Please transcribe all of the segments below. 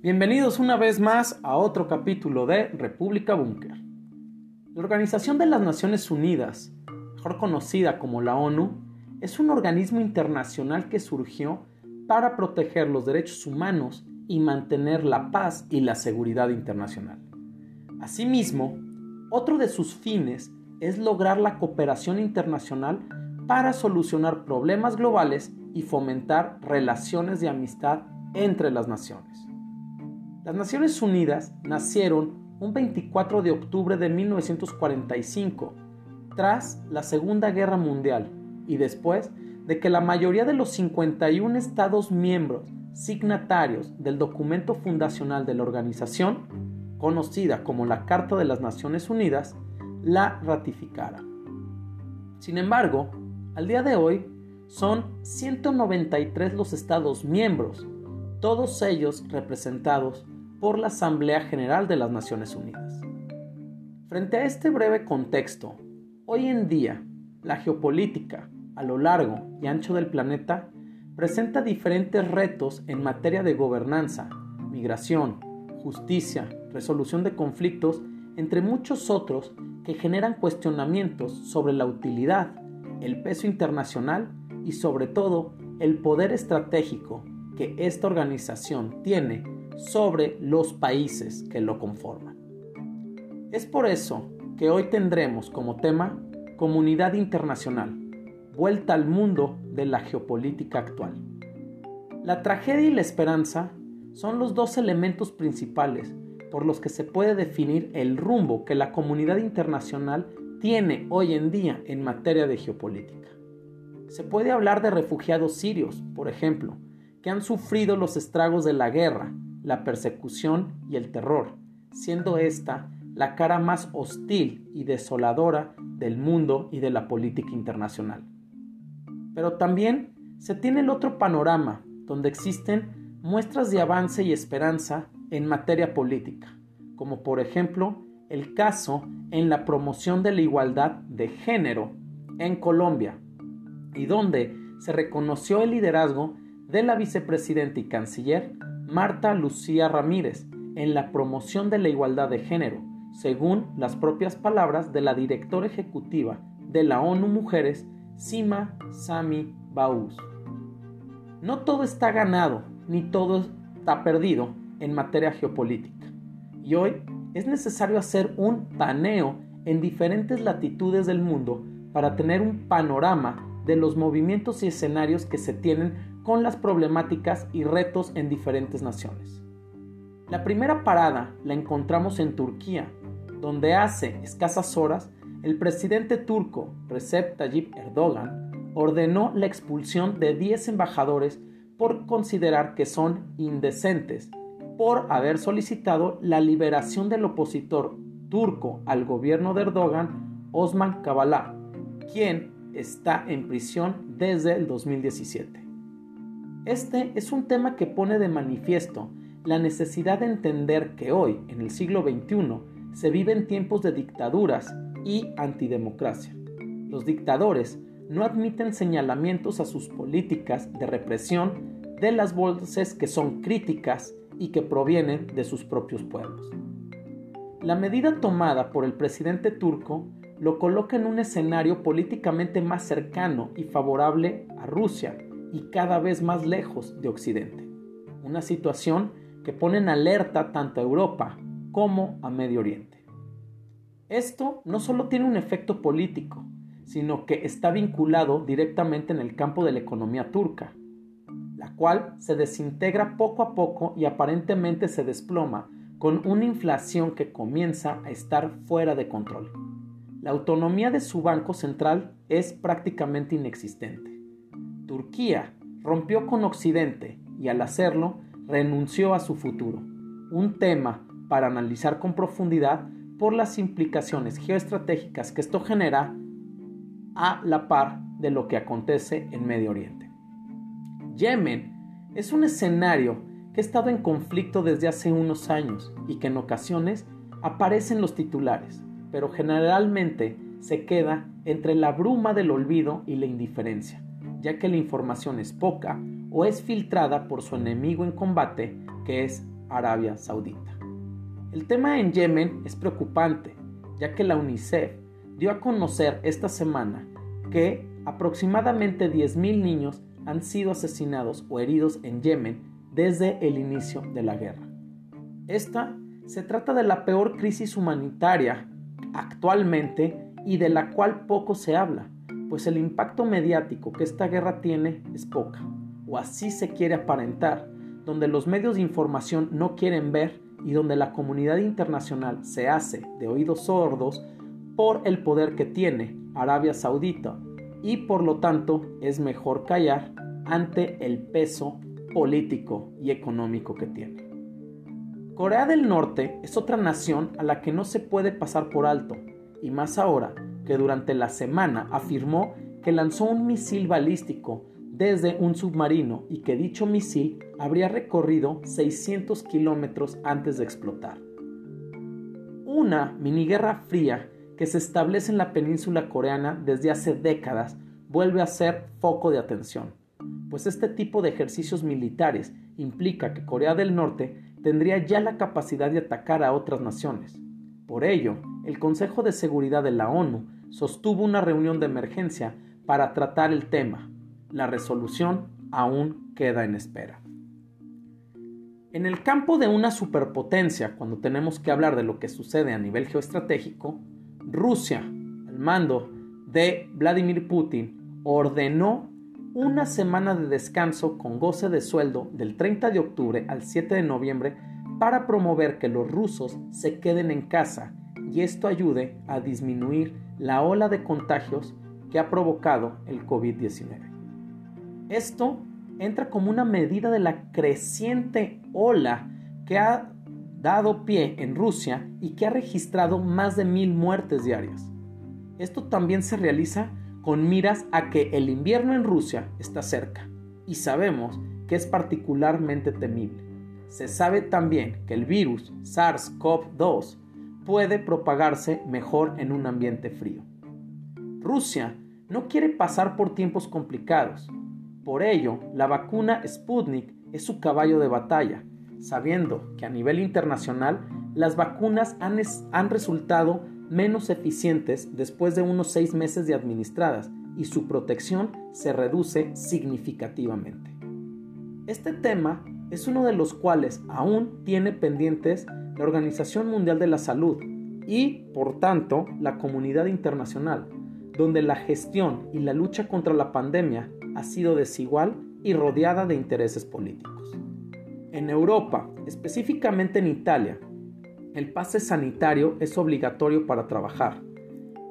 Bienvenidos una vez más a otro capítulo de República Búnker. La Organización de las Naciones Unidas, mejor conocida como la ONU, es un organismo internacional que surgió para proteger los derechos humanos y mantener la paz y la seguridad internacional. Asimismo, otro de sus fines es lograr la cooperación internacional para solucionar problemas globales y fomentar relaciones de amistad entre las naciones. Las Naciones Unidas nacieron un 24 de octubre de 1945, tras la Segunda Guerra Mundial y después de que la mayoría de los 51 Estados miembros signatarios del documento fundacional de la organización, conocida como la Carta de las Naciones Unidas, la ratificara. Sin embargo, al día de hoy son 193 los Estados miembros, todos ellos representados por la Asamblea General de las Naciones Unidas. Frente a este breve contexto, hoy en día la geopolítica a lo largo y ancho del planeta presenta diferentes retos en materia de gobernanza, migración, justicia, resolución de conflictos, entre muchos otros que generan cuestionamientos sobre la utilidad, el peso internacional y sobre todo el poder estratégico que esta organización tiene sobre los países que lo conforman. Es por eso que hoy tendremos como tema Comunidad Internacional, vuelta al mundo de la geopolítica actual. La tragedia y la esperanza son los dos elementos principales por los que se puede definir el rumbo que la comunidad internacional tiene hoy en día en materia de geopolítica. Se puede hablar de refugiados sirios, por ejemplo, que han sufrido los estragos de la guerra la persecución y el terror, siendo esta la cara más hostil y desoladora del mundo y de la política internacional. Pero también se tiene el otro panorama, donde existen muestras de avance y esperanza en materia política, como por ejemplo el caso en la promoción de la igualdad de género en Colombia, y donde se reconoció el liderazgo de la vicepresidenta y canciller Marta Lucía Ramírez en la promoción de la igualdad de género, según las propias palabras de la directora ejecutiva de la ONU Mujeres, Sima Sami Baus. No todo está ganado, ni todo está perdido en materia geopolítica. Y hoy es necesario hacer un paneo en diferentes latitudes del mundo para tener un panorama de los movimientos y escenarios que se tienen con las problemáticas y retos en diferentes naciones. La primera parada la encontramos en Turquía, donde hace escasas horas el presidente turco Recep Tayyip Erdogan ordenó la expulsión de 10 embajadores por considerar que son indecentes por haber solicitado la liberación del opositor turco al gobierno de Erdogan, Osman Kavala, quien está en prisión desde el 2017. Este es un tema que pone de manifiesto la necesidad de entender que hoy, en el siglo XXI, se viven tiempos de dictaduras y antidemocracia. Los dictadores no admiten señalamientos a sus políticas de represión de las voces que son críticas y que provienen de sus propios pueblos. La medida tomada por el presidente turco lo coloca en un escenario políticamente más cercano y favorable a Rusia, y cada vez más lejos de Occidente. Una situación que pone en alerta tanto a Europa como a Medio Oriente. Esto no solo tiene un efecto político, sino que está vinculado directamente en el campo de la economía turca, la cual se desintegra poco a poco y aparentemente se desploma con una inflación que comienza a estar fuera de control. La autonomía de su banco central es prácticamente inexistente. Turquía rompió con Occidente y al hacerlo renunció a su futuro, un tema para analizar con profundidad por las implicaciones geoestratégicas que esto genera a la par de lo que acontece en Medio Oriente. Yemen es un escenario que ha estado en conflicto desde hace unos años y que en ocasiones aparece en los titulares, pero generalmente se queda entre la bruma del olvido y la indiferencia ya que la información es poca o es filtrada por su enemigo en combate, que es Arabia Saudita. El tema en Yemen es preocupante, ya que la UNICEF dio a conocer esta semana que aproximadamente 10.000 niños han sido asesinados o heridos en Yemen desde el inicio de la guerra. Esta se trata de la peor crisis humanitaria actualmente y de la cual poco se habla, pues el impacto mediático que esta guerra tiene es poca, o así se quiere aparentar, donde los medios de información no quieren ver y donde la comunidad internacional se hace de oídos sordos por el poder que tiene Arabia Saudita y por lo tanto es mejor callar ante el peso político y económico que tiene. Corea del Norte es otra nación a la que no se puede pasar por alto, y más ahora que durante la semana afirmó que lanzó un misil balístico desde un submarino y que dicho misil habría recorrido 600 kilómetros antes de explotar. Una miniguerra fría que se establece en la península coreana desde hace décadas vuelve a ser foco de atención, pues este tipo de ejercicios militares implica que Corea del Norte tendría ya la capacidad de atacar a otras naciones. Por ello, el Consejo de Seguridad de la ONU sostuvo una reunión de emergencia para tratar el tema. La resolución aún queda en espera. En el campo de una superpotencia, cuando tenemos que hablar de lo que sucede a nivel geoestratégico, Rusia, al mando de Vladimir Putin, ordenó una semana de descanso con goce de sueldo del 30 de octubre al 7 de noviembre para promover que los rusos se queden en casa y esto ayude a disminuir la ola de contagios que ha provocado el COVID-19. Esto entra como una medida de la creciente ola que ha dado pie en Rusia y que ha registrado más de mil muertes diarias. Esto también se realiza con miras a que el invierno en Rusia está cerca y sabemos que es particularmente temible. Se sabe también que el virus SARS-CoV-2 puede propagarse mejor en un ambiente frío. Rusia no quiere pasar por tiempos complicados. Por ello, la vacuna Sputnik es su caballo de batalla, sabiendo que a nivel internacional las vacunas han, han resultado menos eficientes después de unos seis meses de administradas y su protección se reduce significativamente. Este tema es uno de los cuales aún tiene pendientes la Organización Mundial de la Salud y, por tanto, la comunidad internacional, donde la gestión y la lucha contra la pandemia ha sido desigual y rodeada de intereses políticos. En Europa, específicamente en Italia, el pase sanitario es obligatorio para trabajar,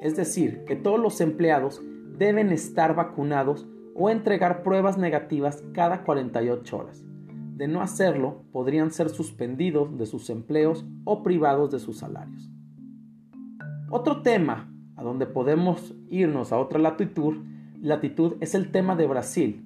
es decir, que todos los empleados deben estar vacunados o entregar pruebas negativas cada 48 horas. De no hacerlo, podrían ser suspendidos de sus empleos o privados de sus salarios. Otro tema a donde podemos irnos a otra latitud, latitud es el tema de Brasil,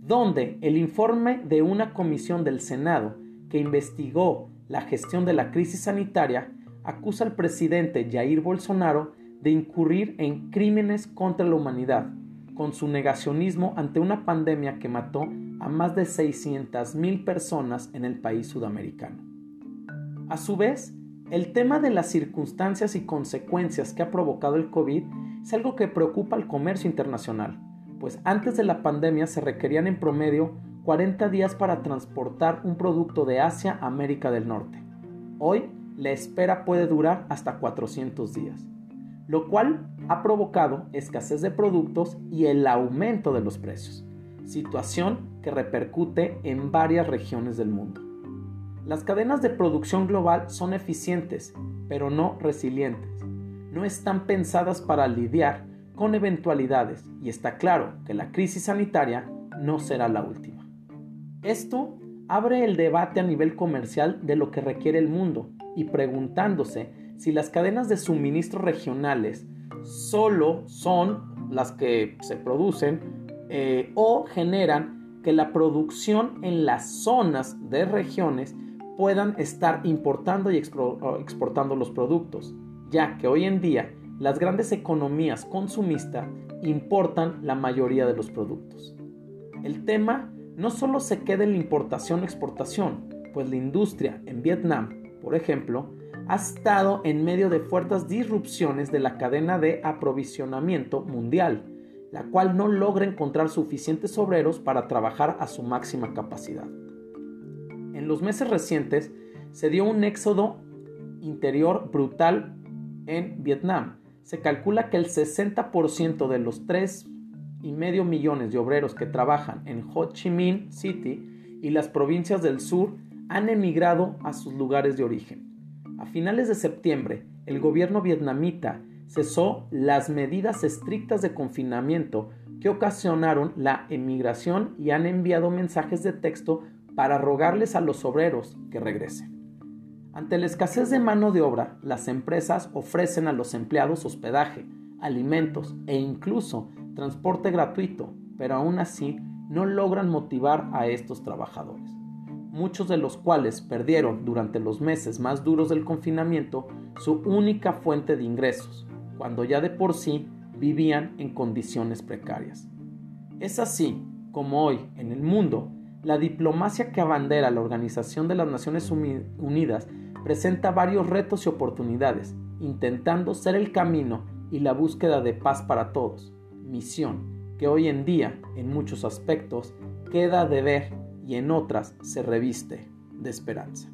donde el informe de una comisión del Senado que investigó la gestión de la crisis sanitaria acusa al presidente Jair Bolsonaro de incurrir en crímenes contra la humanidad, con su negacionismo ante una pandemia que mató a más de 600.000 personas en el país sudamericano. A su vez, el tema de las circunstancias y consecuencias que ha provocado el COVID es algo que preocupa al comercio internacional, pues antes de la pandemia se requerían en promedio 40 días para transportar un producto de Asia a América del Norte. Hoy la espera puede durar hasta 400 días, lo cual ha provocado escasez de productos y el aumento de los precios, situación que repercute en varias regiones del mundo. Las cadenas de producción global son eficientes, pero no resilientes. No están pensadas para lidiar con eventualidades y está claro que la crisis sanitaria no será la última. Esto abre el debate a nivel comercial de lo que requiere el mundo y preguntándose si las cadenas de suministro regionales solo son las que se producen eh, o generan que la producción en las zonas de regiones puedan estar importando y exportando los productos, ya que hoy en día las grandes economías consumistas importan la mayoría de los productos. El tema no solo se queda en la importación-exportación, pues la industria en Vietnam, por ejemplo, ha estado en medio de fuertes disrupciones de la cadena de aprovisionamiento mundial, la cual no logra encontrar suficientes obreros para trabajar a su máxima capacidad. En los meses recientes se dio un éxodo interior brutal en Vietnam. Se calcula que el 60% de los 3,5 millones de obreros que trabajan en Ho Chi Minh City y las provincias del sur han emigrado a sus lugares de origen. A finales de septiembre, el gobierno vietnamita cesó las medidas estrictas de confinamiento que ocasionaron la emigración y han enviado mensajes de texto para rogarles a los obreros que regresen. Ante la escasez de mano de obra, las empresas ofrecen a los empleados hospedaje, alimentos e incluso transporte gratuito, pero aún así no logran motivar a estos trabajadores, muchos de los cuales perdieron durante los meses más duros del confinamiento su única fuente de ingresos, cuando ya de por sí vivían en condiciones precarias. Es así como hoy en el mundo la diplomacia que abandera la Organización de las Naciones Unidas presenta varios retos y oportunidades, intentando ser el camino y la búsqueda de paz para todos, misión que hoy en día, en muchos aspectos, queda de ver y en otras se reviste de esperanza.